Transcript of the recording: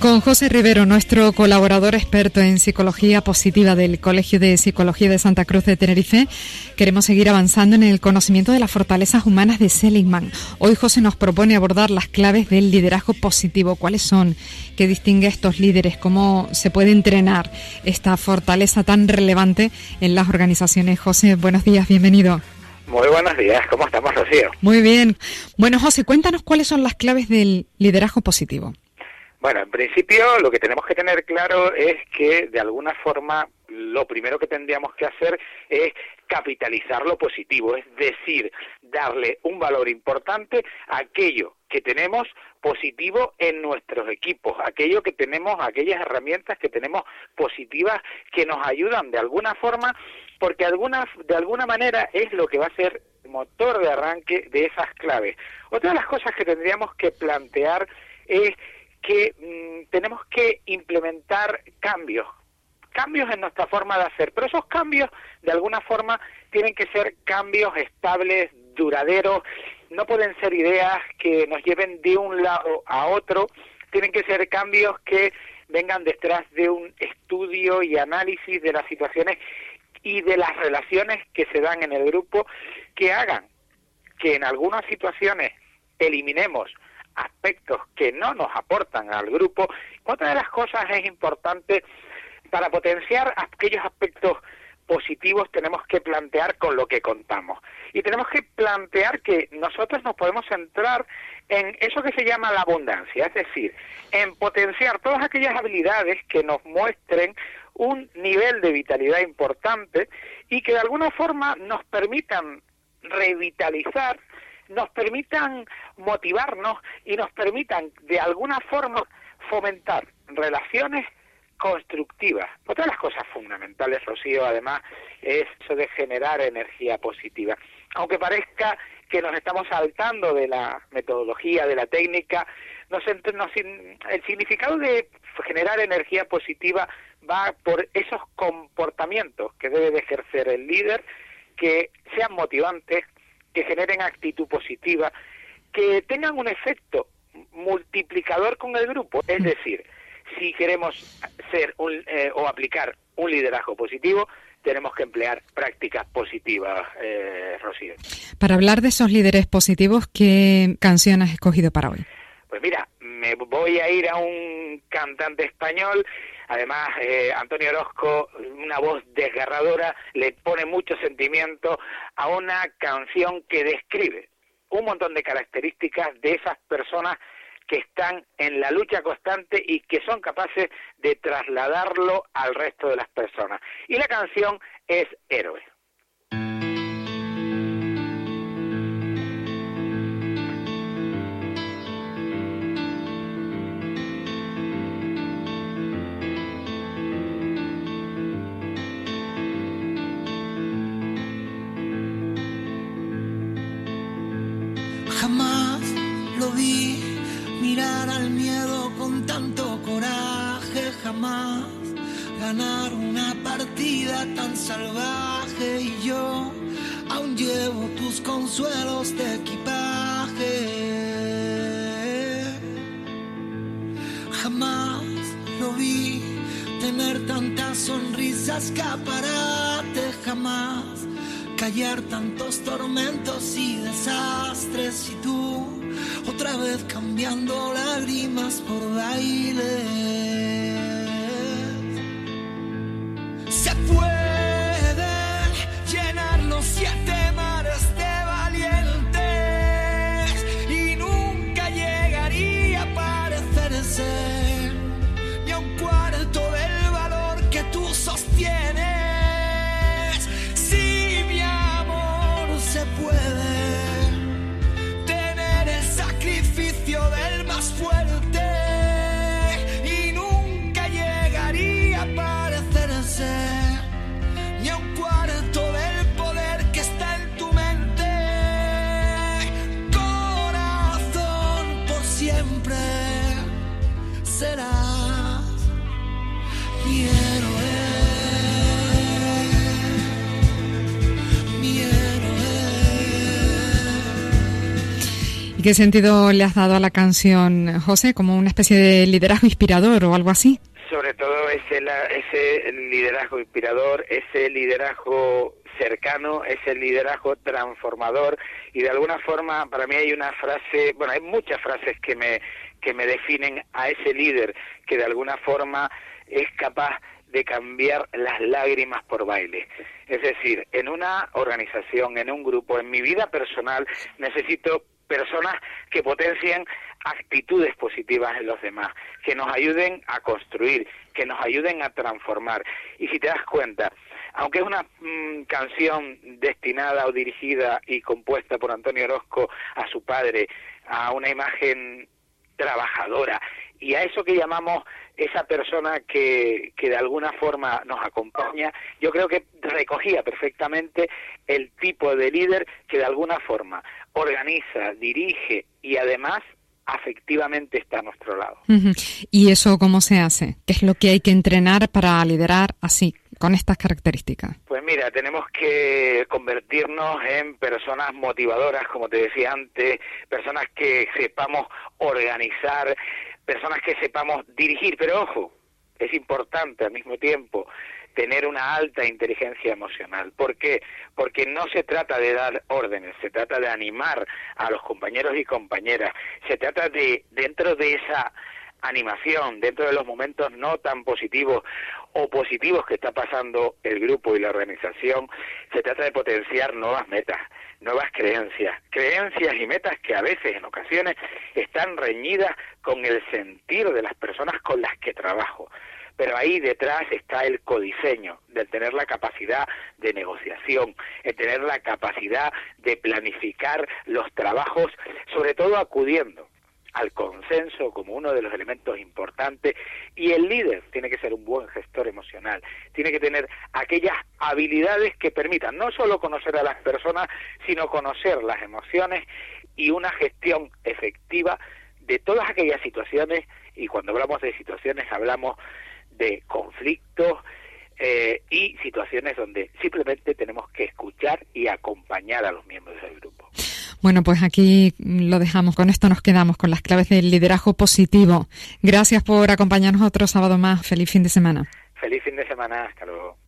Con José Rivero, nuestro colaborador experto en psicología positiva del Colegio de Psicología de Santa Cruz de Tenerife, queremos seguir avanzando en el conocimiento de las fortalezas humanas de Seligman. Hoy José nos propone abordar las claves del liderazgo positivo. ¿Cuáles son? ¿Qué distingue a estos líderes? ¿Cómo se puede entrenar esta fortaleza tan relevante en las organizaciones? José, buenos días, bienvenido. Muy buenos días, ¿cómo estamos, Rocío? Muy bien. Bueno, José, cuéntanos cuáles son las claves del liderazgo positivo. Bueno, en principio lo que tenemos que tener claro es que de alguna forma lo primero que tendríamos que hacer es capitalizar lo positivo, es decir, darle un valor importante a aquello que tenemos positivo en nuestros equipos, aquello que tenemos, aquellas herramientas que tenemos positivas que nos ayudan de alguna forma, porque alguna, de alguna manera es lo que va a ser motor de arranque de esas claves. Otra de las cosas que tendríamos que plantear es que mm, tenemos que implementar cambios, cambios en nuestra forma de hacer, pero esos cambios de alguna forma tienen que ser cambios estables, duraderos, no pueden ser ideas que nos lleven de un lado a otro, tienen que ser cambios que vengan detrás de un estudio y análisis de las situaciones y de las relaciones que se dan en el grupo que hagan que en algunas situaciones eliminemos aspectos que no nos aportan al grupo. Otra de las cosas es importante para potenciar aquellos aspectos positivos tenemos que plantear con lo que contamos. Y tenemos que plantear que nosotros nos podemos centrar en eso que se llama la abundancia, es decir, en potenciar todas aquellas habilidades que nos muestren un nivel de vitalidad importante y que de alguna forma nos permitan revitalizar nos permitan motivarnos y nos permitan de alguna forma fomentar relaciones constructivas. Otra de las cosas fundamentales, Rocío, además, es eso de generar energía positiva. Aunque parezca que nos estamos saltando de la metodología, de la técnica, nos, el significado de generar energía positiva va por esos comportamientos que debe de ejercer el líder, que sean motivantes, que generen actitud positiva, que tengan un efecto multiplicador con el grupo. Es decir, si queremos ser eh, o aplicar un liderazgo positivo, tenemos que emplear prácticas positivas, eh, Rocío. Para hablar de esos líderes positivos, ¿qué canción has escogido para hoy? Pues mira, me voy a ir a un cantante español Además, eh, Antonio Orozco, una voz desgarradora, le pone mucho sentimiento a una canción que describe un montón de características de esas personas que están en la lucha constante y que son capaces de trasladarlo al resto de las personas. Y la canción es Héroe. Ganar una partida tan salvaje. Y yo aún llevo tus consuelos de equipaje. Jamás lo vi tener tantas sonrisas, escaparate, jamás callar tantos tormentos y desastres. Y tú otra vez cambiando lágrimas por baile. ¿Y qué sentido le has dado a la canción, José? ¿Como una especie de liderazgo inspirador o algo así? Sobre todo ese, ese liderazgo inspirador, ese liderazgo cercano, ese liderazgo transformador y de alguna forma para mí hay una frase, bueno, hay muchas frases que me que me definen a ese líder que de alguna forma es capaz de cambiar las lágrimas por baile. Es decir, en una organización, en un grupo, en mi vida personal, necesito personas que potencien actitudes positivas en los demás, que nos ayuden a construir, que nos ayuden a transformar. Y si te das cuenta, aunque es una mm, canción destinada o dirigida y compuesta por Antonio Orozco a su padre, a una imagen trabajadora y a eso que llamamos esa persona que, que de alguna forma nos acompaña, yo creo que recogía perfectamente el tipo de líder que de alguna forma organiza, dirige y además afectivamente está a nuestro lado. ¿Y eso cómo se hace? ¿Qué es lo que hay que entrenar para liderar así, con estas características? Pues mira, tenemos que convertirnos en personas motivadoras, como te decía antes, personas que sepamos organizar, personas que sepamos dirigir, pero ojo, es importante al mismo tiempo tener una alta inteligencia emocional. ¿Por qué? Porque no se trata de dar órdenes, se trata de animar a los compañeros y compañeras, se trata de, dentro de esa animación, dentro de los momentos no tan positivos o positivos que está pasando el grupo y la organización, se trata de potenciar nuevas metas, nuevas creencias, creencias y metas que a veces, en ocasiones, están reñidas con el sentir de las personas con las que trabajo. Pero ahí detrás está el codiseño, de tener la capacidad de negociación, de tener la capacidad de planificar los trabajos, sobre todo acudiendo al consenso como uno de los elementos importantes y el líder tiene que ser un buen gestor emocional, tiene que tener aquellas habilidades que permitan no solo conocer a las personas, sino conocer las emociones y una gestión efectiva de todas aquellas situaciones y cuando hablamos de situaciones hablamos de conflictos eh, y situaciones donde simplemente tenemos que escuchar y acompañar a los miembros del grupo. Bueno, pues aquí lo dejamos. Con esto nos quedamos con las claves del liderazgo positivo. Gracias por acompañarnos otro sábado más. Feliz fin de semana. Feliz fin de semana. Hasta luego.